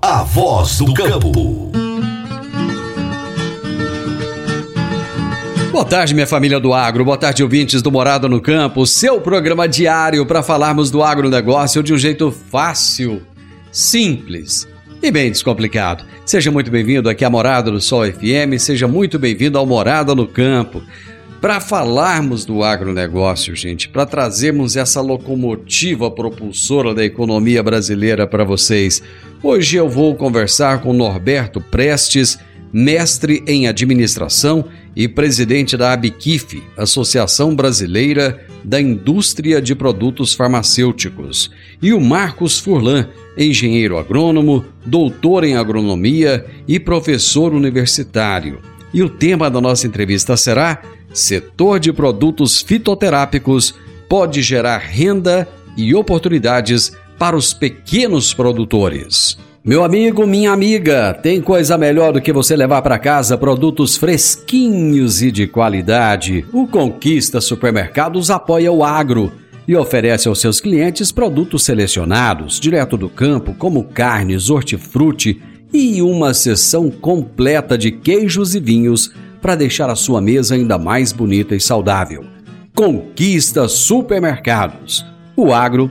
A voz do campo. Boa tarde, minha família do agro. Boa tarde, ouvintes do Morada no Campo. Seu programa diário para falarmos do agronegócio de um jeito fácil, simples e bem descomplicado. Seja muito bem-vindo aqui à Morada do Sol FM. Seja muito bem-vindo ao Morada no Campo. Para falarmos do agronegócio, gente, para trazermos essa locomotiva propulsora da economia brasileira para vocês, hoje eu vou conversar com Norberto Prestes, mestre em administração e presidente da ABQIF, Associação Brasileira da Indústria de Produtos Farmacêuticos, e o Marcos Furlan, engenheiro agrônomo, doutor em agronomia e professor universitário. E o tema da nossa entrevista será setor de produtos fitoterápicos pode gerar renda e oportunidades para os pequenos produtores. Meu amigo, minha amiga, tem coisa melhor do que você levar para casa produtos fresquinhos e de qualidade. O Conquista Supermercados apoia o agro e oferece aos seus clientes produtos selecionados, direto do campo, como carnes, hortifruti e uma seção completa de queijos e vinhos para deixar a sua mesa ainda mais bonita e saudável. Conquista Supermercados. O agro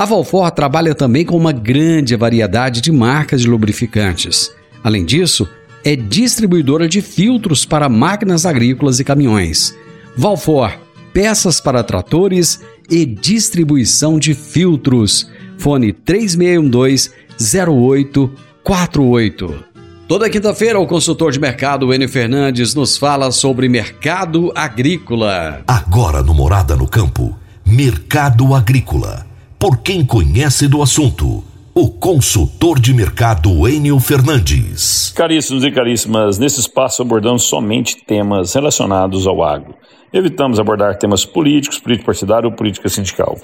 A Valfor trabalha também com uma grande variedade de marcas de lubrificantes. Além disso, é distribuidora de filtros para máquinas agrícolas e caminhões. Valfor, peças para tratores e distribuição de filtros. Fone 3612 0848. Toda quinta-feira, o consultor de mercado Enio Fernandes nos fala sobre mercado agrícola. Agora no Morada no Campo, Mercado Agrícola. Por quem conhece do assunto, o consultor de mercado Enio Fernandes. Caríssimos e caríssimas, nesse espaço abordamos somente temas relacionados ao agro. Evitamos abordar temas políticos, político partidário ou política sindical.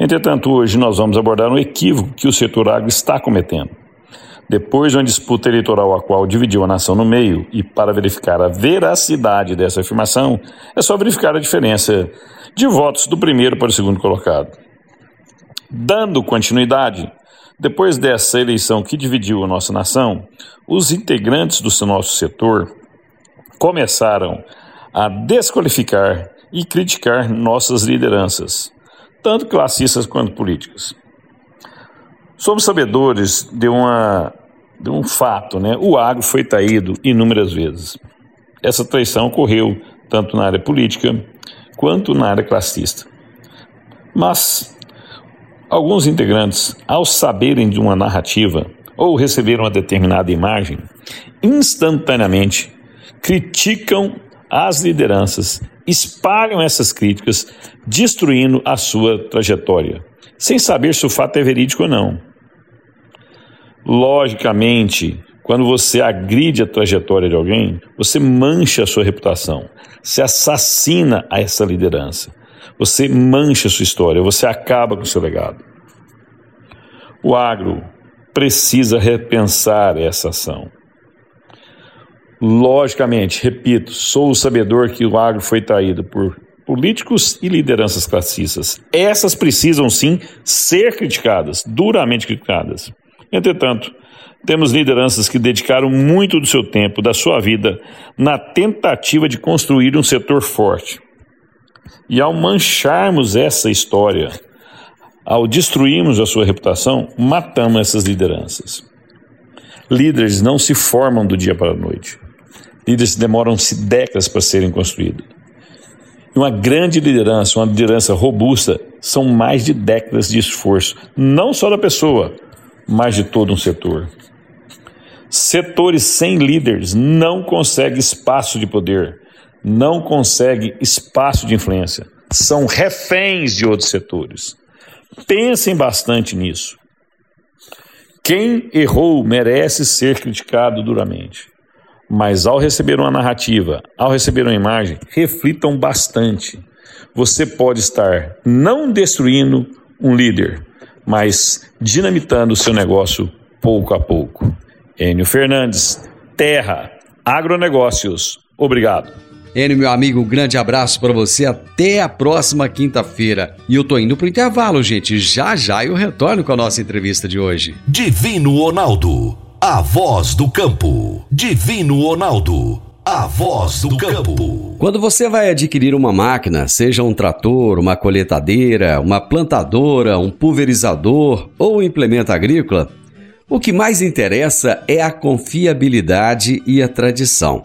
Entretanto, hoje nós vamos abordar um equívoco que o setor agro está cometendo. Depois de uma disputa eleitoral a qual dividiu a nação no meio, e para verificar a veracidade dessa afirmação, é só verificar a diferença de votos do primeiro para o segundo colocado. Dando continuidade, depois dessa eleição que dividiu a nossa nação, os integrantes do nosso setor começaram a desqualificar e criticar nossas lideranças, tanto classistas quanto políticas. Somos sabedores de uma de um fato, né? O agro foi traído inúmeras vezes. Essa traição ocorreu tanto na área política quanto na área classista. Mas alguns integrantes, ao saberem de uma narrativa ou receberam uma determinada imagem, instantaneamente criticam as lideranças, espalham essas críticas, destruindo a sua trajetória, sem saber se o fato é verídico ou não. Logicamente, quando você agride a trajetória de alguém, você mancha a sua reputação, você assassina essa liderança, você mancha a sua história, você acaba com o seu legado. O agro precisa repensar essa ação. Logicamente, repito, sou o sabedor que o agro foi traído por políticos e lideranças classistas. Essas precisam sim ser criticadas, duramente criticadas. Entretanto, temos lideranças que dedicaram muito do seu tempo, da sua vida, na tentativa de construir um setor forte. E ao mancharmos essa história, ao destruirmos a sua reputação, matamos essas lideranças. Líderes não se formam do dia para a noite. Líderes demoram-se décadas para serem construídos. E uma grande liderança, uma liderança robusta, são mais de décadas de esforço, não só da pessoa, mas de todo um setor. Setores sem líderes não conseguem espaço de poder, não conseguem espaço de influência. São reféns de outros setores. Pensem bastante nisso. Quem errou merece ser criticado duramente. Mas ao receber uma narrativa, ao receber uma imagem, reflitam bastante. Você pode estar não destruindo um líder, mas dinamitando o seu negócio pouco a pouco. Enio Fernandes, Terra, Agronegócios. Obrigado. Enio, meu amigo, um grande abraço para você. Até a próxima quinta-feira. E eu tô indo pro intervalo, gente. Já já eu retorno com a nossa entrevista de hoje. Divino Ronaldo a voz do campo. Divino Ronaldo. A voz do campo. Quando você vai adquirir uma máquina, seja um trator, uma coletadeira, uma plantadora, um pulverizador ou um implemento agrícola, o que mais interessa é a confiabilidade e a tradição,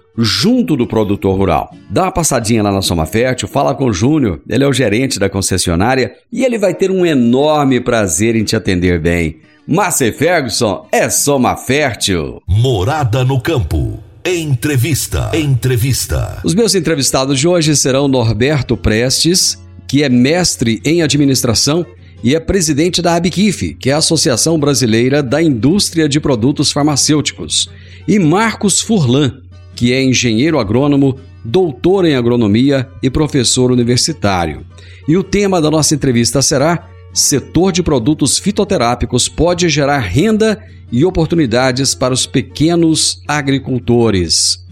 junto do produtor rural. Dá uma passadinha lá na Soma Fértil, fala com o Júnior, ele é o gerente da concessionária e ele vai ter um enorme prazer em te atender bem. Massey Ferguson é soma fértil. Morada no campo. Entrevista. Entrevista. Os meus entrevistados de hoje serão Norberto Prestes, que é mestre em administração e é presidente da ABQIF, que é a Associação Brasileira da Indústria de Produtos Farmacêuticos, e Marcos Furlan, que é engenheiro agrônomo, doutor em agronomia e professor universitário. E o tema da nossa entrevista será setor de produtos fitoterápicos pode gerar renda e oportunidades para os pequenos agricultores.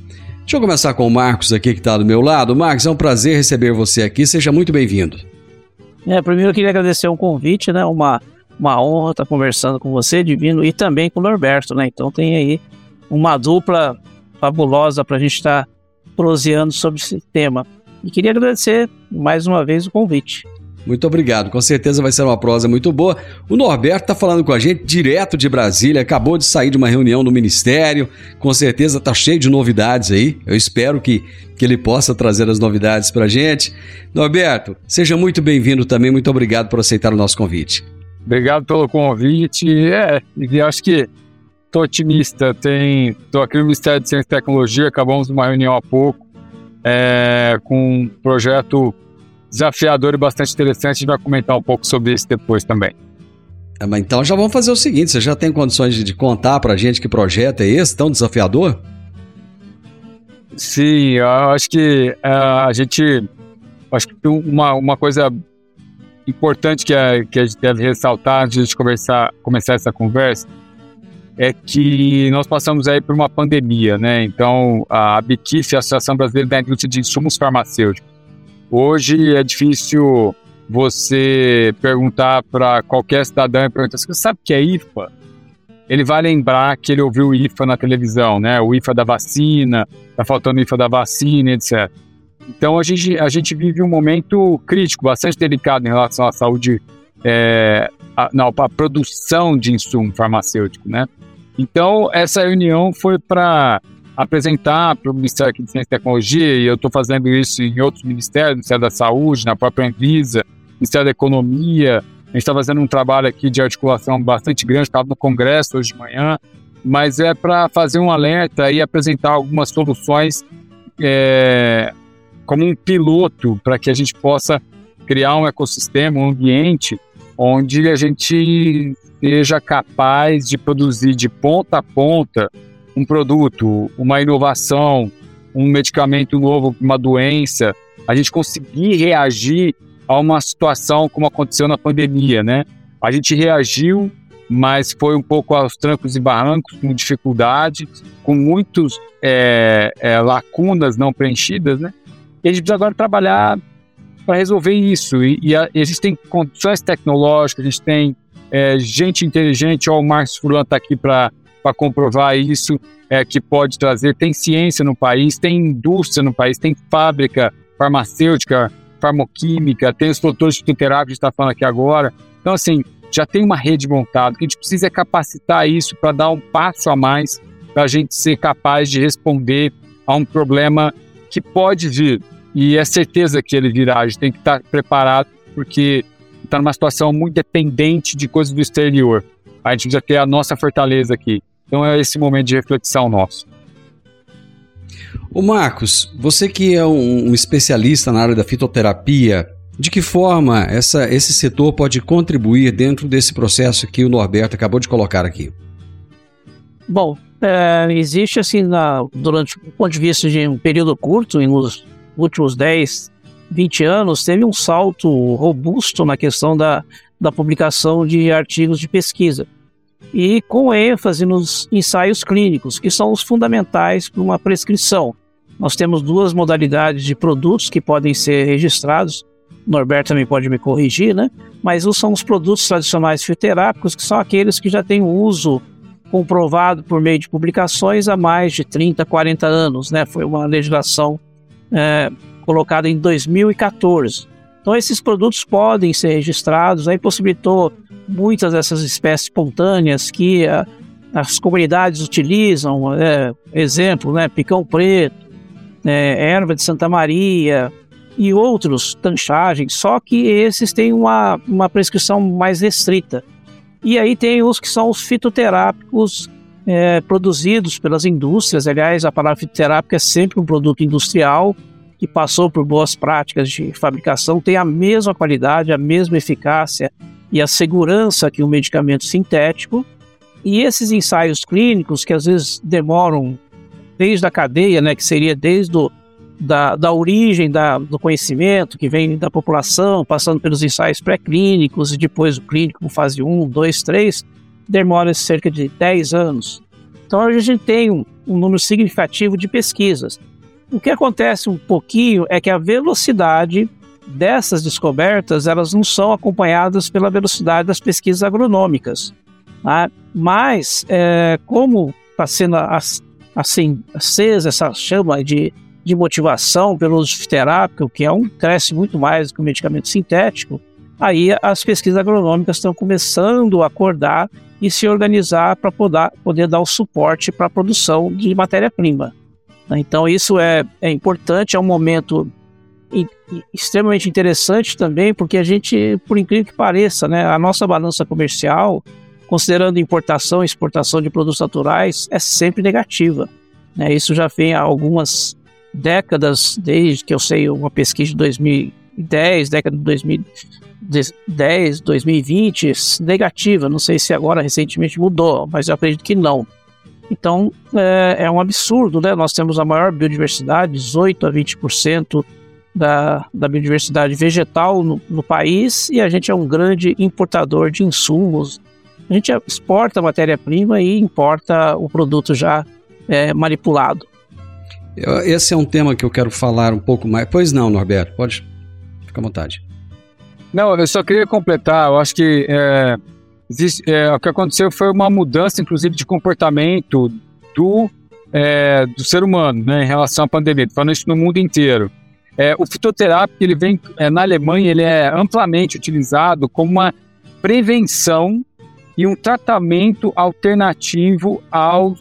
Deixa eu começar com o Marcos aqui que está do meu lado. Marcos, é um prazer receber você aqui. Seja muito bem-vindo. É, primeiro eu queria agradecer o convite, né? Uma, uma honra estar conversando com você, Divino, e também com o Norberto, né? Então tem aí uma dupla fabulosa para a gente estar tá proseando sobre esse tema. E queria agradecer mais uma vez o convite. Muito obrigado. Com certeza vai ser uma prosa muito boa. O Norberto está falando com a gente direto de Brasília, acabou de sair de uma reunião no Ministério. Com certeza está cheio de novidades aí. Eu espero que, que ele possa trazer as novidades para a gente. Norberto, seja muito bem-vindo também. Muito obrigado por aceitar o nosso convite. Obrigado pelo convite. É, e acho que estou otimista. Tem, estou aqui no Ministério de Ciência e Tecnologia. Acabamos uma reunião há pouco é, com um projeto desafiador e bastante interessante. A gente vai comentar um pouco sobre isso depois também. É, então já vamos fazer o seguinte: você já tem condições de, contar para a gente que projeto é esse tão desafiador? Sim, eu acho que uh, a gente. Acho que uma, uma coisa importante que a, que a gente deve ressaltar antes de conversar, começar essa conversa é que nós passamos aí por uma pandemia, né? Então, a ABQIF, a Associação Brasileira da Indústria de Insumos Farmacêuticos, Hoje é difícil você perguntar para qualquer cidadão e perguntar: você sabe o que é IFA? Ele vai lembrar que ele ouviu o IFA na televisão, né? O IFA da vacina, tá faltando o IFA da vacina, etc. Então a gente, a gente vive um momento crítico, bastante delicado em relação à saúde, é, a, não, a produção de insumo farmacêutico, né? Então essa reunião foi para apresentar para o Ministério de Ciência e Tecnologia, e eu estou fazendo isso em outros ministérios, Ministério da Saúde, na própria Anvisa, Ministério da Economia. A gente está fazendo um trabalho aqui de articulação bastante grande, estava no Congresso hoje de manhã, mas é para fazer um alerta e apresentar algumas soluções é, como um piloto para que a gente possa criar um ecossistema, um ambiente onde a gente seja capaz de produzir de ponta a ponta um produto, uma inovação, um medicamento novo, uma doença, a gente conseguir reagir a uma situação como aconteceu na pandemia, né? A gente reagiu, mas foi um pouco aos trancos e barrancos, com dificuldade, com muitos é, é, lacunas não preenchidas, né? E a gente precisa agora trabalhar para resolver isso. E, e, a, e, a, gente tem condições tecnológicas, a gente tem é, gente inteligente, ó, o Marcos Furlan está aqui para comprovar isso, é, que pode trazer. Tem ciência no país, tem indústria no país, tem fábrica farmacêutica, farmoquímica, tem os produtores de fitoterápicos que a gente está falando aqui agora. Então, assim, já tem uma rede montada. O que a gente precisa é capacitar isso para dar um passo a mais para a gente ser capaz de responder a um problema que pode vir. E é certeza que ele virá. A gente tem que estar tá preparado, porque está numa situação muito dependente de coisas do exterior. A gente precisa ter a nossa fortaleza aqui. Então é esse momento de reflexão nosso. O Marcos, você que é um, um especialista na área da fitoterapia, de que forma essa, esse setor pode contribuir dentro desse processo que o Norberto acabou de colocar aqui? Bom, é, existe assim, na, durante o ponto de vista de um período curto, nos últimos 10, 20 anos, teve um salto robusto na questão da, da publicação de artigos de pesquisa e com ênfase nos ensaios clínicos, que são os fundamentais para uma prescrição. Nós temos duas modalidades de produtos que podem ser registrados. Norberto também pode me corrigir, né? Mas são os produtos tradicionais fitoterápicos, que são aqueles que já têm uso comprovado por meio de publicações há mais de 30, 40 anos, né? Foi uma legislação é, colocada em 2014. Então esses produtos podem ser registrados, aí possibilitou muitas dessas espécies espontâneas que a, as comunidades utilizam, é, exemplo, né, picão preto, é, erva de Santa Maria e outros tanchagens, só que esses têm uma, uma prescrição mais restrita. E aí tem os que são os fitoterápicos é, produzidos pelas indústrias, aliás, a palavra fitoterápica é sempre um produto industrial, que passou por boas práticas de fabricação tem a mesma qualidade, a mesma eficácia e a segurança que um medicamento sintético. E esses ensaios clínicos, que às vezes demoram desde a cadeia, né, que seria desde o, da, da origem da, do conhecimento, que vem da população, passando pelos ensaios pré-clínicos e depois o clínico, fase 1, 2, 3, demora cerca de 10 anos. Então a gente tem um, um número significativo de pesquisas. O que acontece um pouquinho é que a velocidade dessas descobertas elas não são acompanhadas pela velocidade das pesquisas agronômicas. Tá? Mas, é, como está sendo assim, acesa essa chama de, de motivação pelo uso fitoterápico, que é um cresce muito mais do que o medicamento sintético, aí as pesquisas agronômicas estão começando a acordar e se organizar para poder, poder dar o suporte para a produção de matéria-prima. Né? Então isso é, é importante, é um momento extremamente interessante também, porque a gente, por incrível que pareça, né, a nossa balança comercial, considerando importação e exportação de produtos naturais, é sempre negativa. Né? Isso já vem há algumas décadas, desde que eu sei uma pesquisa de 2010, década de 2010, 2020, negativa. Não sei se agora recentemente mudou, mas eu acredito que não. Então é, é, um absurdo, né? Nós temos a maior biodiversidade, 18 a 20% da, da biodiversidade vegetal no, no, país, e a gente é um grande importador de insumos. A gente exporta matéria-prima e importa o produto já é, manipulado. Esse é um tema que eu quero falar um pouco mais. Pois não, Norberto, pode ficar à vontade. Não, eu só queria completar, eu acho que é, Existe, é, o que aconteceu foi uma mudança, inclusive, de comportamento do, é, do ser humano né, em relação à pandemia, falando isso no mundo inteiro. É, o fitoterápico, ele vem, é, na Alemanha, ele é amplamente utilizado como uma prevenção e um tratamento alternativo aos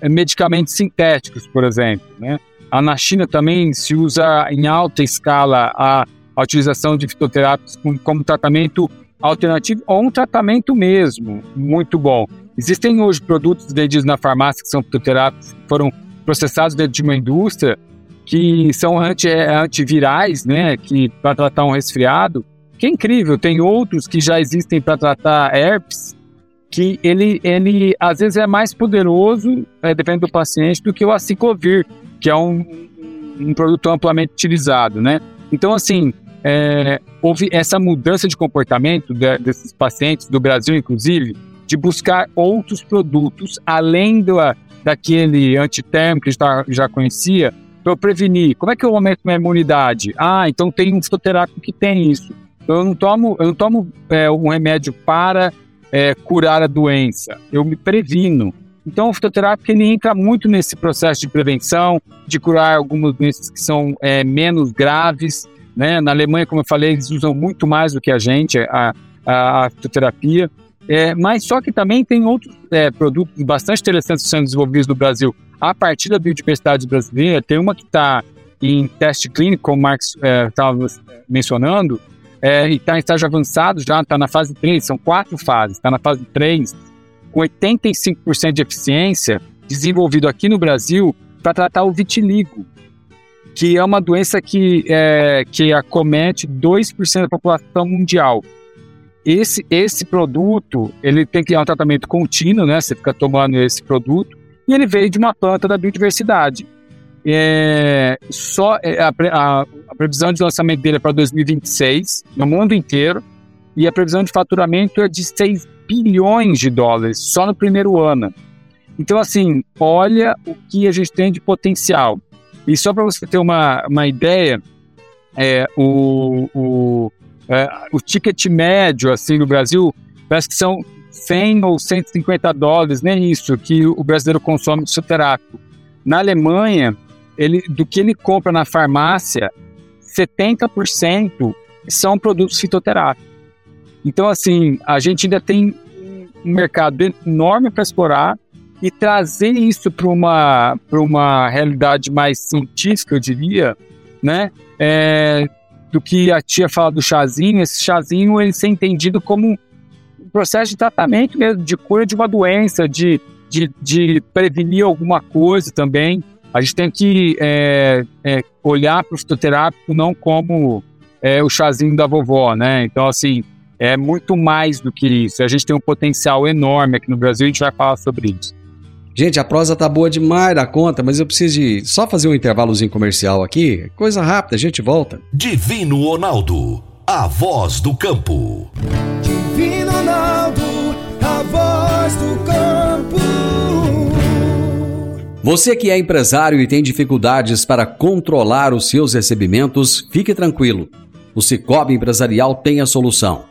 é, medicamentos sintéticos, por exemplo. Né? Na China também se usa em alta escala a, a utilização de fitoterápicos como, tratamento alternativo ou um tratamento mesmo muito bom. Existem hoje produtos vendidos na farmácia que são fitoterápicos, que foram processados dentro de uma indústria que são anti, é, antivirais, né, que para tratar um resfriado, que é incrível. Tem outros que já existem para tratar herpes, que ele, ele às vezes é mais poderoso, é, depende do paciente, do que o aciclovir, que é um, um produto amplamente utilizado, né? Então, assim, é, houve essa mudança de comportamento de, desses pacientes, do Brasil inclusive, de buscar outros produtos além do, daquele antitérmico que já, já conhecia, para prevenir. Como é que eu aumento minha imunidade? Ah, então tem um fitoterápico que tem isso. Então, eu não tomo, eu não tomo é, um remédio para é, curar a doença, eu me previno. Então, o fitoterápico ele entra muito nesse processo de prevenção, de curar algumas doenças que são é, menos graves. Né? Na Alemanha, como eu falei, eles usam muito mais do que a gente a, a, a fitoterapia. É, mas só que também tem outros é, produtos bastante interessantes sendo desenvolvidos no Brasil a partir da biodiversidade brasileira. Tem uma que está em teste clínico, como o Marcos estava é, mencionando, é, e está em estágio avançado já, está na fase 3, são quatro fases, está na fase 3, com 85% de eficiência, desenvolvido aqui no Brasil para tratar o vitiligo, que é uma doença que, é, que acomete 2% da população mundial. Esse, esse produto, ele tem que ter um tratamento contínuo, né? Você fica tomando esse produto, e ele veio de uma planta da biodiversidade. É, só é, a, a, a, previsão de lançamento dele é para 2026 no mundo inteiro e a previsão de faturamento é de 6 bilhões de dólares só no primeiro ano. Então, assim, olha o que a gente tem de potencial. E só para você ter uma, uma ideia, é, o, o, é, o ticket médio assim no Brasil parece que são 100 ou 150 dólares, nem isso, que o brasileiro consome de soterápico. Na Alemanha, ele, do que ele compra na farmácia, 70% são produtos fitoterápicos. Então, assim, a gente ainda tem um mercado enorme para explorar e trazer isso para uma, uma realidade mais científica, eu diria, né? É, do que a tia fala do chazinho, esse chazinho ele ser entendido como um processo de tratamento mesmo, de cura de uma doença, de, de, de prevenir alguma coisa também a gente tem que é, é, olhar para o fitoterápico não como é, o chazinho da vovó, né? Então, assim, é muito mais do que isso. A gente tem um potencial enorme aqui no Brasil e a gente vai falar sobre isso. Gente, a prosa tá boa demais da conta, mas eu preciso de só fazer um intervalozinho comercial aqui. Coisa rápida, a gente volta. Divino Ronaldo, a voz do campo. Divino Ronaldo, a voz do campo. Você que é empresário e tem dificuldades para controlar os seus recebimentos, fique tranquilo. O Cicobi Empresarial tem a solução.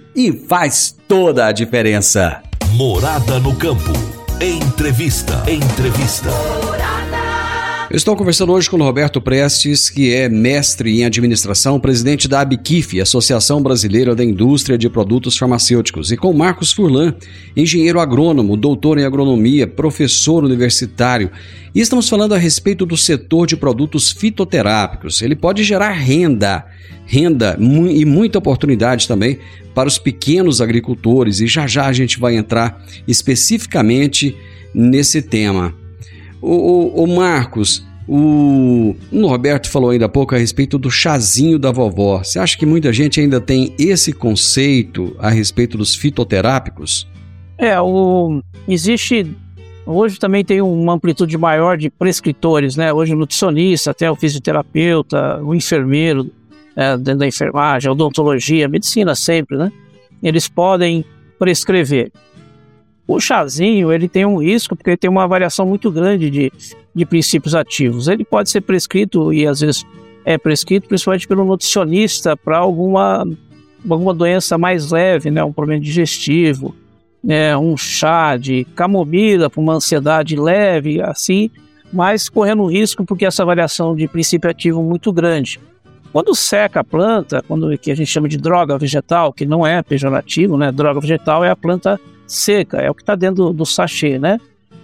e faz toda a diferença. Morada no campo. Entrevista. Entrevista. Estou conversando hoje com o Roberto Prestes, que é mestre em administração, presidente da ABQIF, Associação Brasileira da Indústria de Produtos Farmacêuticos, e com Marcos Furlan, engenheiro agrônomo, doutor em agronomia, professor universitário. E estamos falando a respeito do setor de produtos fitoterápicos. Ele pode gerar renda, renda e muita oportunidade também para os pequenos agricultores, e já já a gente vai entrar especificamente nesse tema. O, o, o Marcos, o Norberto falou ainda há pouco a respeito do chazinho da vovó. Você acha que muita gente ainda tem esse conceito a respeito dos fitoterápicos? É, o, existe. Hoje também tem uma amplitude maior de prescritores, né? Hoje o nutricionista, até o fisioterapeuta, o enfermeiro é, dentro da enfermagem, a odontologia, a medicina sempre, né? Eles podem prescrever. O chazinho, ele tem um risco porque ele tem uma variação muito grande de, de princípios ativos. Ele pode ser prescrito e às vezes é prescrito principalmente pelo nutricionista para alguma, alguma doença mais leve, né, um problema digestivo, né, um chá de camomila para uma ansiedade leve, assim. mas correndo risco porque essa variação de princípio ativo é muito grande. Quando seca a planta, quando que a gente chama de droga vegetal, que não é pejorativo, né? Droga vegetal é a planta seca, é o que está dentro do, do sachê, né?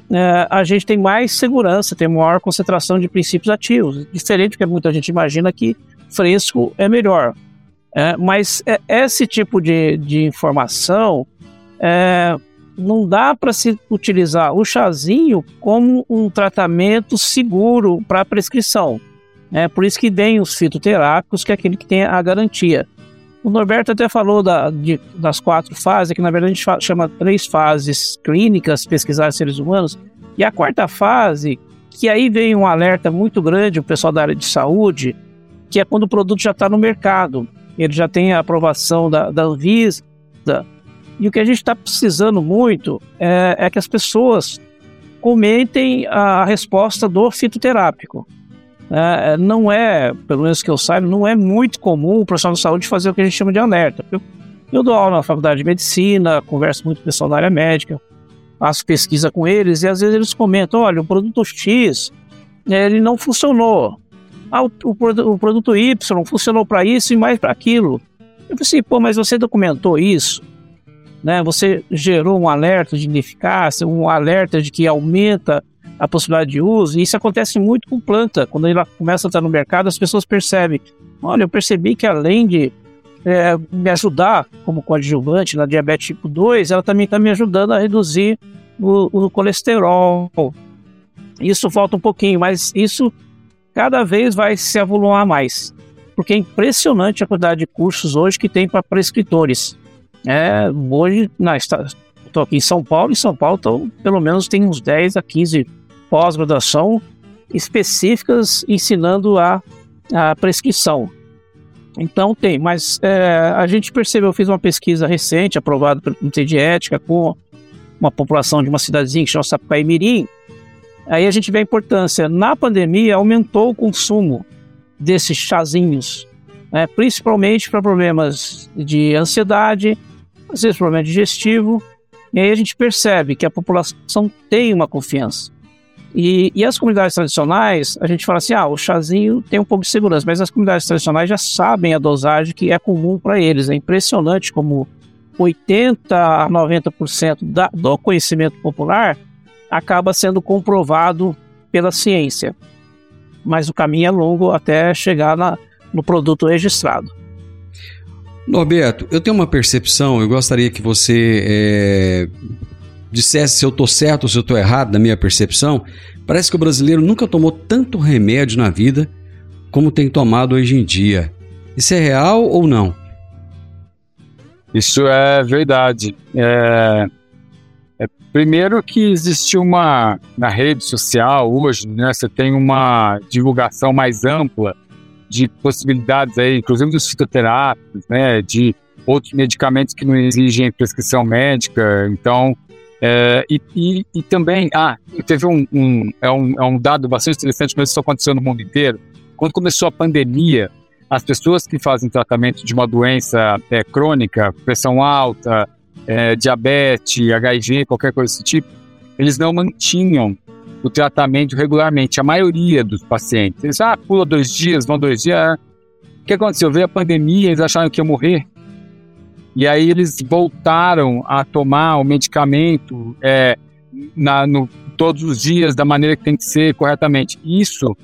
É, a gente tem mais segurança, tem maior concentração de princípios ativos, diferente do que muita gente imagina que fresco é melhor. É, mas é, esse tipo de, de informação é, não dá para se utilizar o chazinho como um tratamento seguro para prescrição. É por isso que vem os fitoterápicos, que é aquele que tem a garantia. O Norberto até falou da, de, das quatro fases, que na verdade a gente chama três fases clínicas, pesquisar seres humanos, e a quarta fase, que aí vem um alerta muito grande, o pessoal da área de saúde, que é quando o produto já está no mercado, ele já tem a aprovação da, da Anvisa, e o que a gente está precisando muito é, é que as pessoas comentem a resposta do fitoterápico. É, é, não é, pelo menos que eu saiba, não é muito comum o profissional de saúde fazer o que a gente chama de alerta. Eu, eu dou aula na faculdade de medicina, converso muito com o pessoal da área médica, faço pesquisa com eles e às vezes eles comentam: olha, o produto X ele não funcionou. Ah, o, o, o produto Y funcionou para isso e mais para aquilo. Eu pensei, pô, mas você documentou isso? Né? Você gerou um alerta de ineficácia, um alerta de que aumenta a possibilidade de uso, e isso acontece muito com planta. Quando ela começa a estar no mercado, as pessoas percebem: olha, eu percebi que além de é, me ajudar como coadjuvante na diabetes tipo 2, ela também está me ajudando a reduzir o, o, colesterol. Isso falta um pouquinho, mas isso cada vez vai se avoluar mais, porque é impressionante a quantidade de cursos hoje que tem para prescritores. É, hoje, estou aqui em São Paulo, em São Paulo pelo menos tem uns 10 a 15 pós-graduação específicas ensinando a, a prescrição. Então tem, mas é, a gente percebeu, eu fiz uma pesquisa recente, aprovada pelo Comitê de Ética, com uma população de uma cidadezinha que chama Sapucaí Mirim. Aí a gente vê a importância. Na pandemia, aumentou o consumo desses chazinhos, né, principalmente para problemas de ansiedade, às vezes problema digestivo. E aí a gente percebe que a população tem uma confiança. E, e, as comunidades tradicionais, a gente fala assim, ah, o chazinho tem um pouco de segurança, mas as comunidades tradicionais já sabem a dosagem que é comum para eles. É impressionante como 80 a 90% da, do conhecimento popular acaba sendo comprovado pela ciência. Mas o caminho é longo até chegar na, no produto registrado. Norberto, eu tenho uma percepção, eu gostaria que você é, dissesse se eu estou certo ou se eu estou errado na minha percepção, parece que o brasileiro nunca tomou tanto remédio na vida como tem tomado hoje em dia. Isso é real ou não? Isso é verdade. É, é, primeiro que existe uma na rede social hoje, né, você tem uma divulgação mais ampla de possibilidades aí, inclusive dos fitoterápicos, né, de outros medicamentos que não exigem prescrição médica. Então, é, e, e, e, também, ah, teve um, um, é um, é um dado bastante interessante, mas isso aconteceu no mundo inteiro. Quando começou a pandemia, as pessoas que fazem tratamento de uma doença é, crônica, pressão alta, é, diabetes, HIV, qualquer coisa desse tipo, eles não mantinham o tratamento regularmente. A maioria dos pacientes, eles, ah, pula dois dias, vão dois dias. O que aconteceu? Veio a pandemia, eles acharam que ia morrer. E aí eles voltaram a tomar o medicamento é, na, no, todos os dias da maneira que tem que ser corretamente. Isso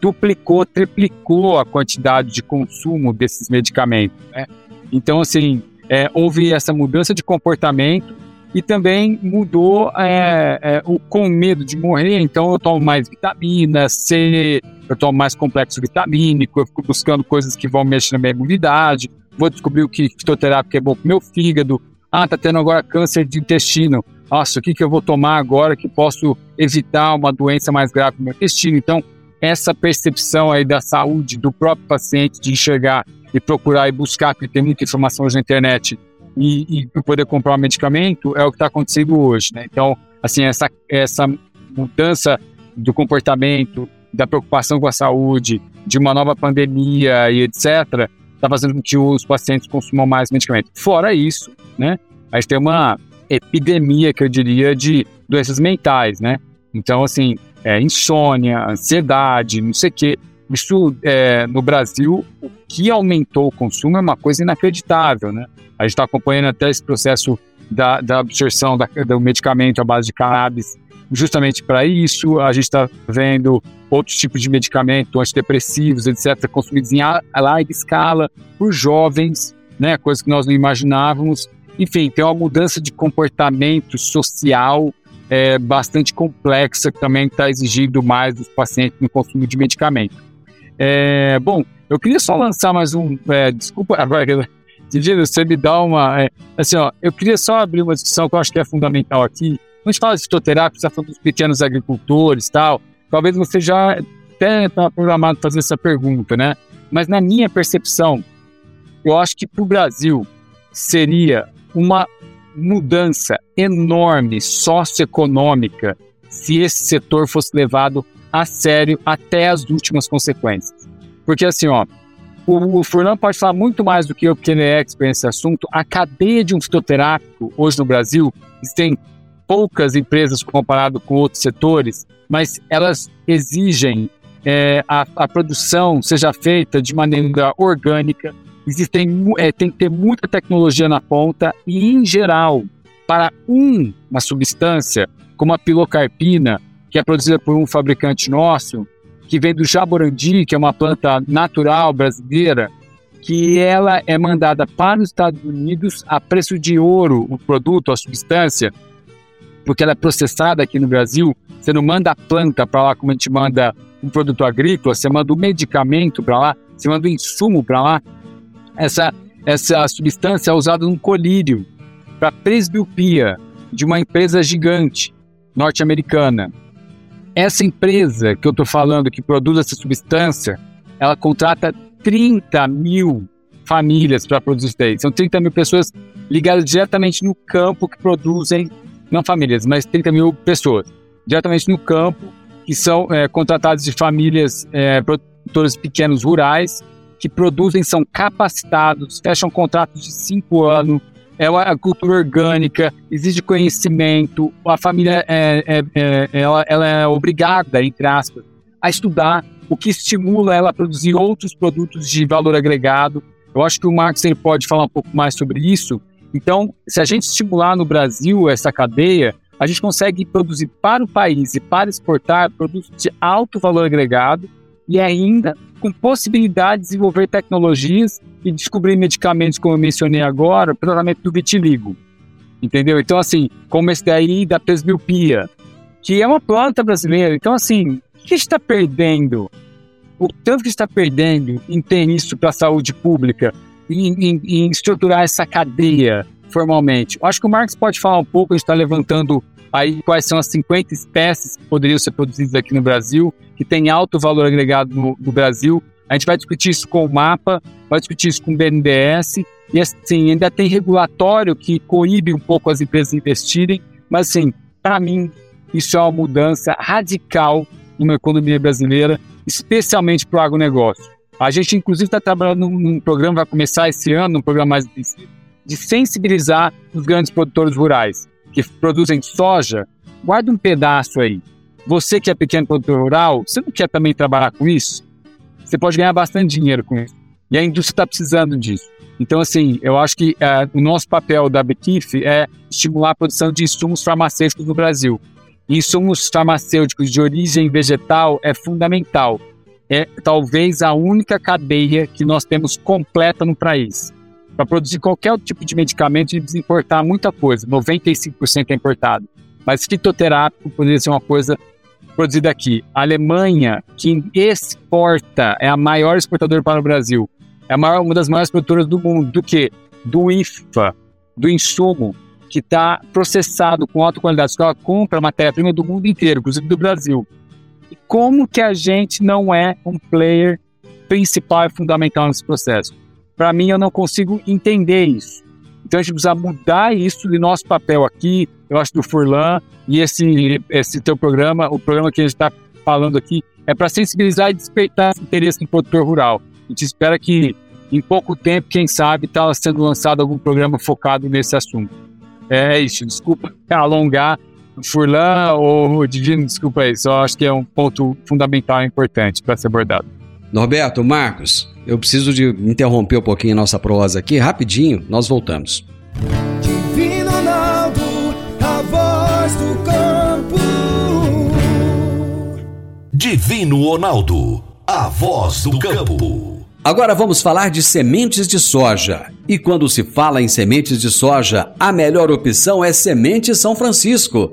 duplicou, triplicou a quantidade de consumo desses medicamentos. Né? Então, assim, é, houve essa mudança de comportamento e também mudou é, é, o com medo de morrer. Então, eu tomo mais vitamina C, eu tomo mais complexo vitamínico, eu fico buscando coisas que vão mexer na minha imunidade vou descobrir o que fitoterápico é bom para meu fígado. Ah, tá tendo agora câncer de intestino. Nossa, o que, que eu vou tomar agora que posso evitar uma doença mais grave no meu intestino? Então, essa percepção aí da saúde do próprio paciente de enxergar e procurar e buscar, porque tem muita informação hoje na internet, e, e poder comprar um medicamento é o que está acontecendo hoje, né? Então, assim, essa, essa mudança do comportamento, da preocupação com a saúde, de uma nova pandemia e etc., está fazendo com que os pacientes consumam mais medicamento. Fora isso, né, a gente tem uma epidemia, que eu diria, de doenças mentais, né? Então, assim, é, insônia, ansiedade, não sei o quê. Isso, é, no Brasil, o que aumentou o consumo é uma coisa inacreditável, né? A gente está acompanhando até esse processo da, da absorção da, do medicamento à base de cannabis justamente para isso. A gente está vendo outros tipos de medicamento, antidepressivos, etc., consumidos em larga escala por jovens, né? Coisas que nós não imaginávamos. Enfim, tem uma mudança de comportamento social é, bastante complexa que também está exigindo mais dos pacientes no consumo de medicamento. É, bom, eu queria só lançar mais um. É, desculpa, agora, você me dá uma. É, assim, ó, eu queria só abrir uma discussão que eu acho que é fundamental aqui. Quando a gente fala de fitoterapia, está falando dos pequenos agricultores tal. Talvez você já até está programado fazer essa pergunta, né? Mas na minha percepção, eu acho que para o Brasil seria uma mudança enorme socioeconômica se esse setor fosse levado a sério até as últimas consequências. Porque assim, ó, o, o Furlan pode falar muito mais do que eu, porque ele é expert nesse assunto. A cadeia de um fitoterápico hoje no Brasil tem poucas empresas comparado com outros setores, mas elas exigem é, a, a, produção seja feita de maneira orgânica. Existem, é, tem que ter muita tecnologia na ponta e, em geral, para um, uma substância como a pilocarpina, que é produzida por um fabricante nosso, que vem do jaborandi, que é uma planta natural brasileira, que ela é mandada para os Estados Unidos a preço de ouro, o produto, a substância, porque ela é processada aqui no Brasil. Você não manda a planta para lá como a gente manda um produto agrícola, você manda o medicamento para lá, você manda o insumo para lá. Essa, essa substância é usada num colírio para presbiopia de uma empresa gigante norte-americana. Essa empresa que eu estou falando, que produz essa substância, ela contrata 30 mil famílias para produzir isso daí. São 30 mil pessoas ligadas diretamente no campo que produzem, não famílias, mas 30 mil pessoas, diretamente no campo, que são é, contratadas de famílias é, produtores pequenos rurais, que produzem, são capacitados, fecham contratos de cinco anos, é a cultura orgânica, exige conhecimento, a família é, é, é, ela, ela é obrigada, entre aspas, a estudar, o que estimula ela a produzir outros produtos de valor agregado. Eu acho que o Marcos ele pode falar um pouco mais sobre isso. Então, se a gente estimular no Brasil essa cadeia, a gente consegue produzir para o país e para exportar produtos de alto valor agregado e ainda com possibilidade de desenvolver tecnologias e descobrir medicamentos, como eu mencionei agora, para o tratamento do vitiligo. Entendeu? Então, assim, como esse daí da presbiopia, que é uma planta brasileira. Então, assim, o que está perdendo? O tanto que está perdendo em ter isso para a saúde pública, em, em, estruturar essa cadeia formalmente. Eu acho que o Marx pode falar um pouco, a gente está levantando aí quais são as 50 espécies que poderiam ser produzidas aqui no Brasil, que tem alto valor agregado no, no Brasil. A gente vai discutir isso com o MAPA, vai discutir isso com o BNDES, e assim, ainda tem regulatório que coíbe um pouco as empresas investirem, mas assim, para mim, isso é uma mudança radical numa economia brasileira, especialmente para o agronegócio. A gente, inclusive, está trabalhando num, programa, vai começar esse ano, um programa mais de sensibilizar os grandes produtores rurais que produzem soja, guarda um pedaço aí. Você que é pequeno produtor rural, você não quer também trabalhar com isso? Você pode ganhar bastante dinheiro com isso. E a indústria está precisando disso. Então, assim, eu acho que é, o nosso papel da Bequif é estimular a produção de insumos farmacêuticos no Brasil. insumos farmacêuticos de origem vegetal é fundamental. É talvez a única cadeia que nós temos completa no país. Para produzir qualquer tipo de medicamento, a gente precisa importar muita coisa, 95% é importado. Mas fitoterápico poderia ser uma coisa produzida aqui. A Alemanha, que exporta, é a maior exportadora para o Brasil. É maior, uma das maiores produtoras do mundo. Do que? Do IFA, do insumo, que está processado com alta qualidade. Ela compra matéria-prima do mundo inteiro, inclusive do Brasil. E como que a gente não é um player principal e fundamental nesse processo? Para mim, eu não consigo entender isso. Então a gente precisa mudar isso de nosso papel aqui, eu acho do Furlan e esse, esse teu programa, o programa que a gente está falando aqui, é para sensibilizar e despertar esse interesse no produtor rural. A gente espera que em pouco tempo, quem sabe, está sendo lançado algum programa focado nesse assunto. É isso, desculpa alongar, Furlan ou Divino, desculpa aí, só acho que é um ponto fundamental e importante para ser abordado. Norberto, Marcos, eu preciso de interromper um pouquinho a nossa prosa aqui, rapidinho, nós voltamos. Divino Ronaldo, a voz do campo. Divino Ronaldo, a voz do campo. Agora vamos falar de sementes de soja. E quando se fala em sementes de soja, a melhor opção é Semente São Francisco.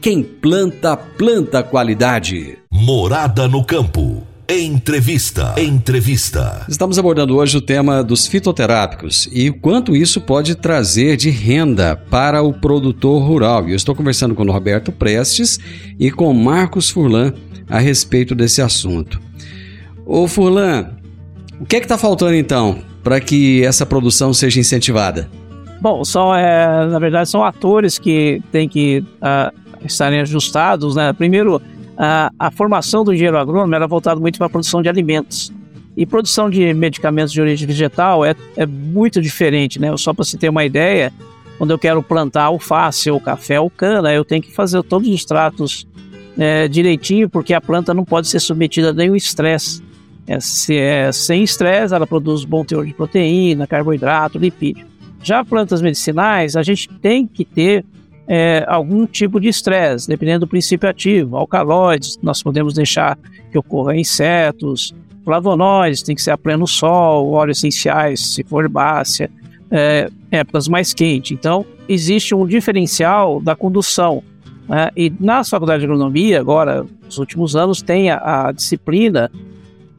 quem planta, planta qualidade. Morada no campo. Entrevista. Entrevista. Estamos abordando hoje o tema dos fitoterápicos e o quanto isso pode trazer de renda para o produtor rural. E eu estou conversando com o Roberto Prestes e com Marcos Furlan a respeito desse assunto. Ô Furlan, o que é que está faltando então para que essa produção seja incentivada? Bom, são, é, na verdade, são atores que têm que uh, estarem ajustados. Né? Primeiro, uh, a formação do engenheiro agrônomo era voltada muito para a produção de alimentos. E produção de medicamentos de origem vegetal é, é muito diferente, né? Só para você ter uma ideia, quando eu quero plantar alface ou café ou cana, eu tenho que fazer todos os tratos é, direitinho, porque a planta não pode ser submetida a nenhum estresse. É, se é sem estresse, ela produz bom teor de proteína, carboidrato, lipídio. Já plantas medicinais, a gente tem que ter é, algum tipo de estresse, dependendo do princípio ativo. Alcaloides, nós podemos deixar que ocorra insetos, flavonoides, tem que ser a pleno sol, óleos essenciais, se for herbácea, é, épocas mais quentes. Então, existe um diferencial da condução. Né? E na faculdade de agronomia, agora, nos últimos anos, tem a, a disciplina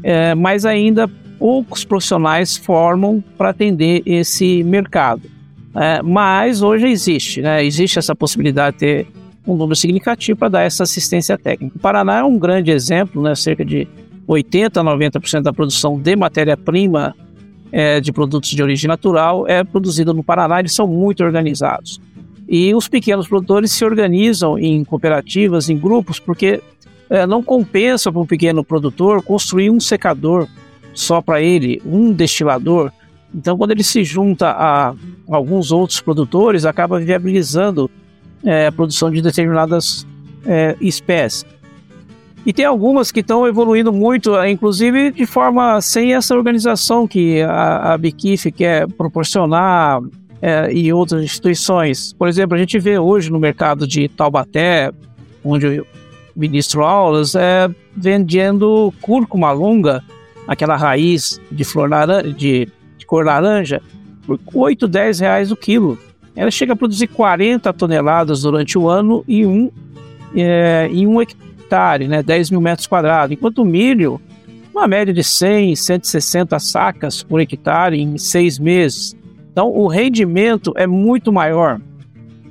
é, mas ainda poucos profissionais formam para atender esse mercado. É, mas hoje existe, né? existe essa possibilidade de ter um número significativo para dar essa assistência técnica. O Paraná é um grande exemplo, né? cerca de 80 a 90% da produção de matéria-prima é, de produtos de origem natural é produzida no Paraná, eles são muito organizados. E os pequenos produtores se organizam em cooperativas, em grupos, porque é, não compensa para um pequeno produtor construir um secador só para ele, um destilador. Então, quando ele se junta a alguns outros produtores, acaba viabilizando é, a produção de determinadas é, espécies. E tem algumas que estão evoluindo muito, inclusive de forma sem essa organização que a, a Biquif quer proporcionar é, e outras instituições. Por exemplo, a gente vê hoje no mercado de Taubaté, onde ministro aulas é vendendo cúrcuma longa, aquela raiz de flor de, de cor laranja, por 8, 10 reais o quilo. Ela chega a produzir 40 toneladas durante o ano em um, é, em um hectare, né, 10 mil metros quadrados, enquanto o milho, uma média de 100, 160 sacas por hectare em seis meses. Então, o rendimento é muito maior.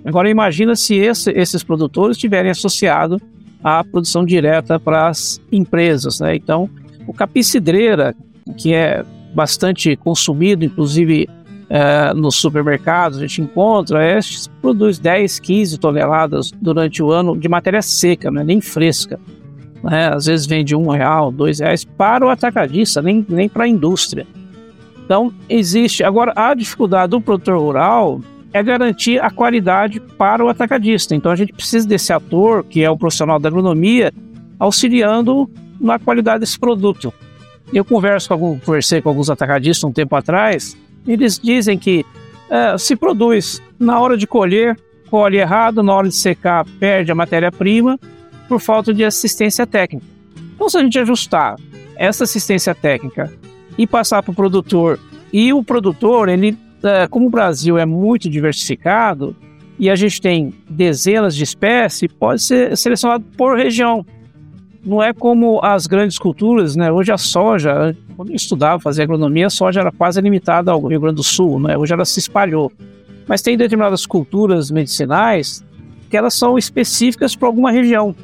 Agora, imagina se esse, esses produtores estiverem associados a produção direta para as empresas. Né? Então, o capim cidreira, que é bastante consumido, inclusive é, nos supermercados, a gente encontra, é, produz 10, 15 toneladas durante o ano de matéria seca, não é nem fresca. Né? Às vezes vende um real, dois reais para o atacadista, nem, nem para a indústria. Então, existe. Agora, a dificuldade do produtor rural é garantir a qualidade para o atacadista. Então a gente precisa desse ator, que é o profissional da agronomia, auxiliando na qualidade desse produto. Eu converso com algum, conversei com alguns atacadistas um tempo atrás, eles dizem que é, se produz na hora de colher, colhe errado, na hora de secar, perde a matéria-prima por falta de assistência técnica. Então, se a gente ajustar essa assistência técnica e passar para o produtor, e o produtor ele é, como o Brasil é muito diversificado e a gente tem dezenas de espécies, pode ser selecionado por região. Não é como as grandes culturas, né? Hoje a soja, quando eu estudava, fazia agronomia, a soja era quase limitada ao Rio Grande do Sul, né? Hoje ela se espalhou. Mas tem determinadas culturas medicinais que elas são específicas para alguma região.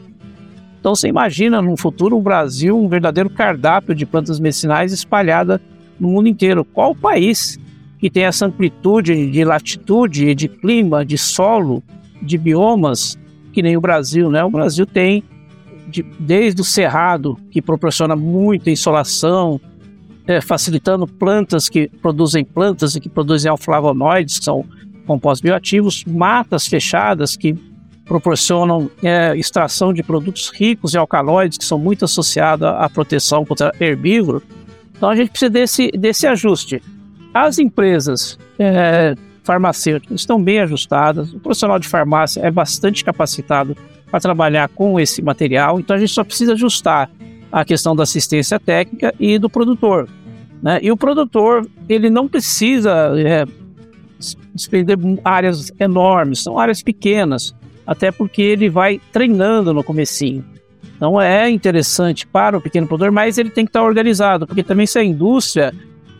Então você imagina no futuro o Brasil um verdadeiro cardápio de plantas medicinais espalhada no mundo inteiro. Qual país que tem essa amplitude de latitude, de clima, de solo, de biomas, que nem o Brasil, né? O Brasil tem de, desde o cerrado, que proporciona muita insolação, é, facilitando plantas que produzem plantas e que produzem alflavonoides, que são compostos bioativos, matas fechadas que proporcionam é, extração de produtos ricos em alcaloides, que são muito associados à proteção contra herbívoro. Então a gente precisa desse, desse ajuste. As empresas é, farmacêuticas estão bem ajustadas, o profissional de farmácia é bastante capacitado para trabalhar com esse material, então a gente só precisa ajustar a questão da assistência técnica e do produtor. Né? E o produtor, ele não precisa é, despender áreas enormes, são áreas pequenas, até porque ele vai treinando no comecinho. Então é interessante para o pequeno produtor, mas ele tem que estar organizado, porque também se a indústria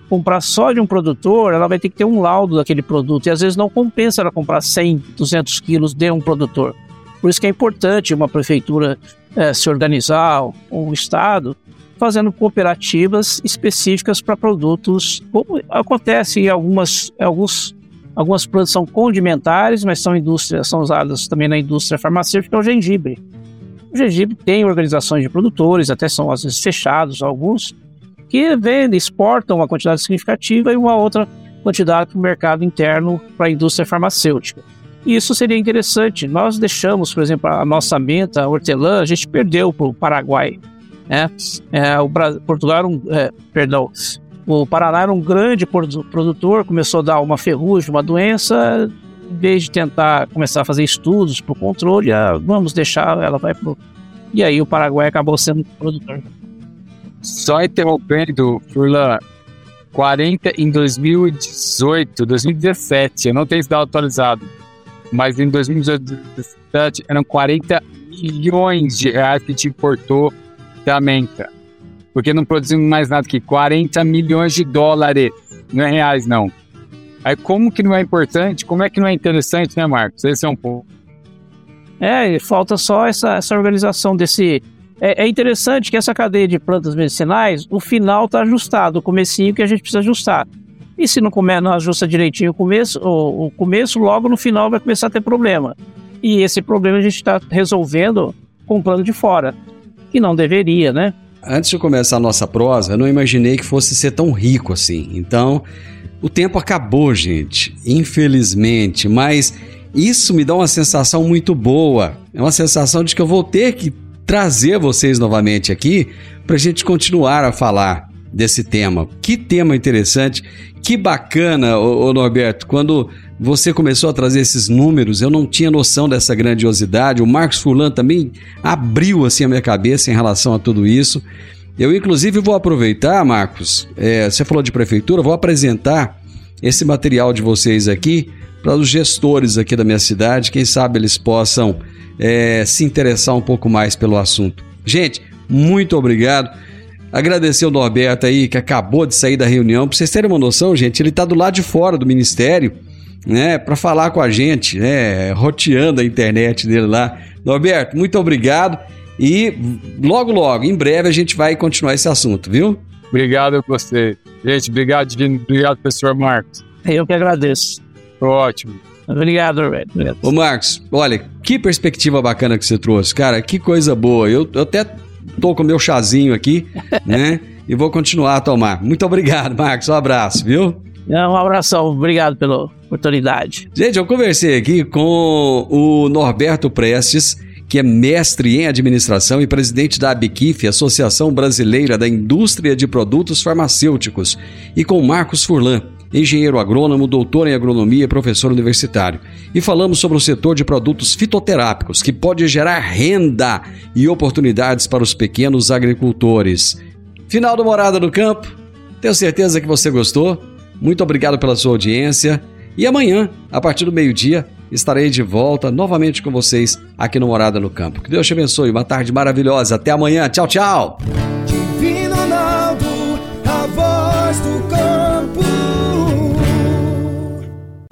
comprar só de um produtor, ela vai ter que ter um laudo daquele produto, e às vezes não compensa ela comprar 100, 200 quilos de um produtor. Por isso que é importante uma prefeitura é, se organizar, um estado, fazendo cooperativas específicas para produtos, como acontece em algumas, alguns, algumas plantas são condimentares, mas são indústrias, são usadas também na indústria farmacêutica, é o gengibre. O gengibre tem organizações de produtores, até são às vezes fechados alguns, que vendem, exportam uma quantidade significativa e uma outra quantidade para o mercado interno para a indústria farmacêutica. E isso seria interessante. Nós deixamos, por exemplo, a nossa menta, a hortelã, a gente perdeu para o Paraguai. Né? É, o Portugal era um, é, perdão, o Paraná era um grande produtor, começou a dar uma ferrugem, uma doença, em vez de tentar começar a fazer estudos para o controle, ah, vamos deixar, ela vai pro... E aí o Paraguai acabou sendo produtor. Só interrompendo, Furlan, 40 em 2018, 2017, eu não tenho dado atualizado mas em 2017 eram 40 milhões de reais que te importou da menta. Porque não produzimos mais nada que 40 milhões de dólares, não é reais não. Aí como que não é importante, como é que não é interessante, né Marcos? Esse é um ponto. É, falta só essa, essa organização desse... É, é interessante que essa cadeia de plantas medicinais, o final está ajustado, o comecinho que a gente precisa ajustar. E se não, come, não ajusta direitinho o começo, o, o começo, logo no final vai começar a ter problema. E esse problema a gente está resolvendo com o plano de fora, que não deveria, né? Antes de começar a nossa prosa, eu não imaginei que fosse ser tão rico assim. Então, o tempo acabou, gente. Infelizmente, mas isso me dá uma sensação muito boa. É uma sensação de que eu vou ter que trazer vocês novamente aqui para a gente continuar a falar desse tema. Que tema interessante, que bacana, ô, Norberto, quando você começou a trazer esses números, eu não tinha noção dessa grandiosidade. O Marcos Fulan também abriu assim a minha cabeça em relação a tudo isso. Eu, inclusive, vou aproveitar, Marcos, é, você falou de prefeitura, vou apresentar esse material de vocês aqui para os gestores aqui da minha cidade, quem sabe eles possam é, se interessar um pouco mais pelo assunto. Gente, muito obrigado. Agradecer o Norberto aí, que acabou de sair da reunião. Pra vocês terem uma noção, gente, ele tá do lado de fora do ministério, né, para falar com a gente, né, roteando a internet dele lá. Norberto, muito obrigado. E logo, logo, em breve, a gente vai continuar esse assunto, viu? Obrigado a você. Gente, obrigado, Divino. Obrigado, professor Marcos. Eu que agradeço. Ótimo. Obrigado, Norberto. Ô, Marcos, olha, que perspectiva bacana que você trouxe, cara. Que coisa boa. Eu, eu até tô com meu chazinho aqui, né? e vou continuar a tomar. Muito obrigado, Marcos. Um abraço, viu? É, um abração, obrigado pela oportunidade. Gente, eu conversei aqui com o Norberto Prestes, que é mestre em administração e presidente da ABQIF, Associação Brasileira da Indústria de Produtos Farmacêuticos, e com Marcos Furlan, engenheiro agrônomo, doutor em agronomia e professor universitário. E falamos sobre o setor de produtos fitoterápicos, que pode gerar renda e oportunidades para os pequenos agricultores. Final do Morada no Campo. Tenho certeza que você gostou. Muito obrigado pela sua audiência. E amanhã, a partir do meio-dia, estarei de volta novamente com vocês aqui no Morada no Campo. Que Deus te abençoe. Uma tarde maravilhosa. Até amanhã. Tchau, tchau.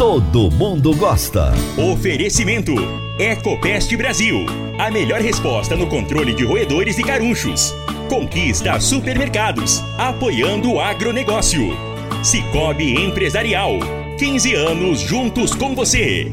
todo mundo gosta. Oferecimento: Ecopest Brasil. A melhor resposta no controle de roedores e carunchos. Conquista supermercados, apoiando o agronegócio. Cicobi Empresarial. 15 anos juntos com você.